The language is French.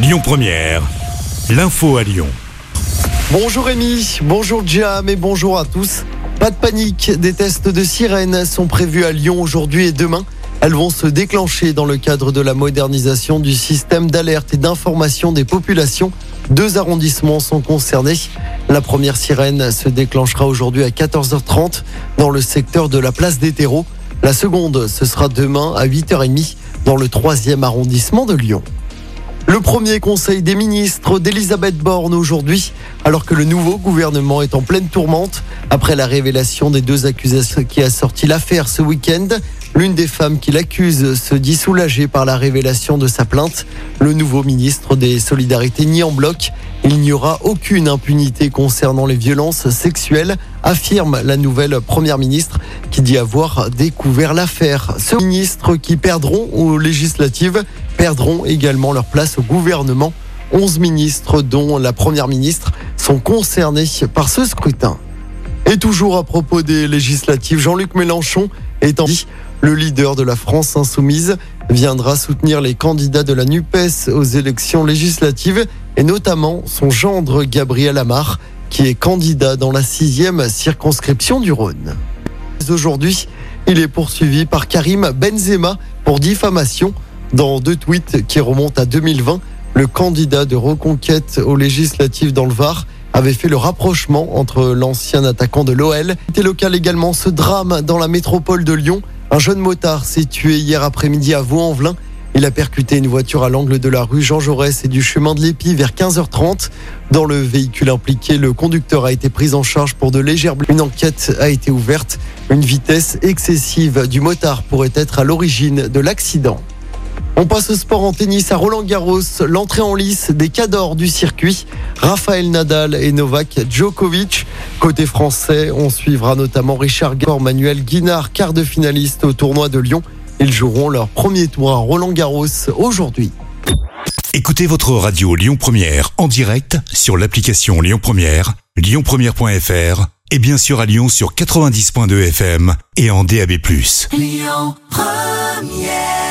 Lyon Première, l'info à Lyon. Bonjour Rémi, bonjour Jam et bonjour à tous. Pas de panique, des tests de sirènes sont prévus à Lyon aujourd'hui et demain. Elles vont se déclencher dans le cadre de la modernisation du système d'alerte et d'information des populations. Deux arrondissements sont concernés. La première sirène se déclenchera aujourd'hui à 14h30 dans le secteur de la place des terreaux. La seconde, ce sera demain à 8h30 dans le troisième arrondissement de Lyon. Le premier conseil des ministres d'Elisabeth Borne aujourd'hui, alors que le nouveau gouvernement est en pleine tourmente, après la révélation des deux accusations qui a sorti l'affaire ce week-end. L'une des femmes qui l'accuse se dit soulagée par la révélation de sa plainte. Le nouveau ministre des Solidarités nie en bloc. Il n'y aura aucune impunité concernant les violences sexuelles, affirme la nouvelle première ministre qui dit avoir découvert l'affaire. Ce ministre qui perdront aux législatives perdront également leur place au gouvernement. 11 ministres, dont la première ministre, sont concernés par ce scrutin. Et toujours à propos des législatives, Jean-Luc Mélenchon étant dit le leader de la France insoumise viendra soutenir les candidats de la NUPES aux élections législatives et notamment son gendre Gabriel Amar qui est candidat dans la sixième circonscription du Rhône. Aujourd'hui, il est poursuivi par Karim Benzema pour diffamation dans deux tweets qui remontent à 2020. Le candidat de reconquête aux législatives dans le Var avait fait le rapprochement entre l'ancien attaquant de l'OL. C'était local également ce drame dans la métropole de Lyon. Un jeune motard s'est tué hier après-midi à Vaux-en-Velin. Il a percuté une voiture à l'angle de la rue Jean Jaurès et du chemin de l'Épi vers 15h30. Dans le véhicule impliqué, le conducteur a été pris en charge pour de légères blessures. Une enquête a été ouverte. Une vitesse excessive du motard pourrait être à l'origine de l'accident. On passe au sport en tennis à Roland Garros. L'entrée en lice des cadors du circuit. Raphaël Nadal et Novak Djokovic. Côté français, on suivra notamment Richard Gabor, Manuel Guinard, quart de finaliste au tournoi de Lyon. Ils joueront leur premier tour à Roland Garros aujourd'hui. Écoutez votre radio Lyon Première en direct sur l'application Lyon Première, lyonpremière.fr et bien sûr à Lyon sur 90.2 FM et en DAB+. Lyon Première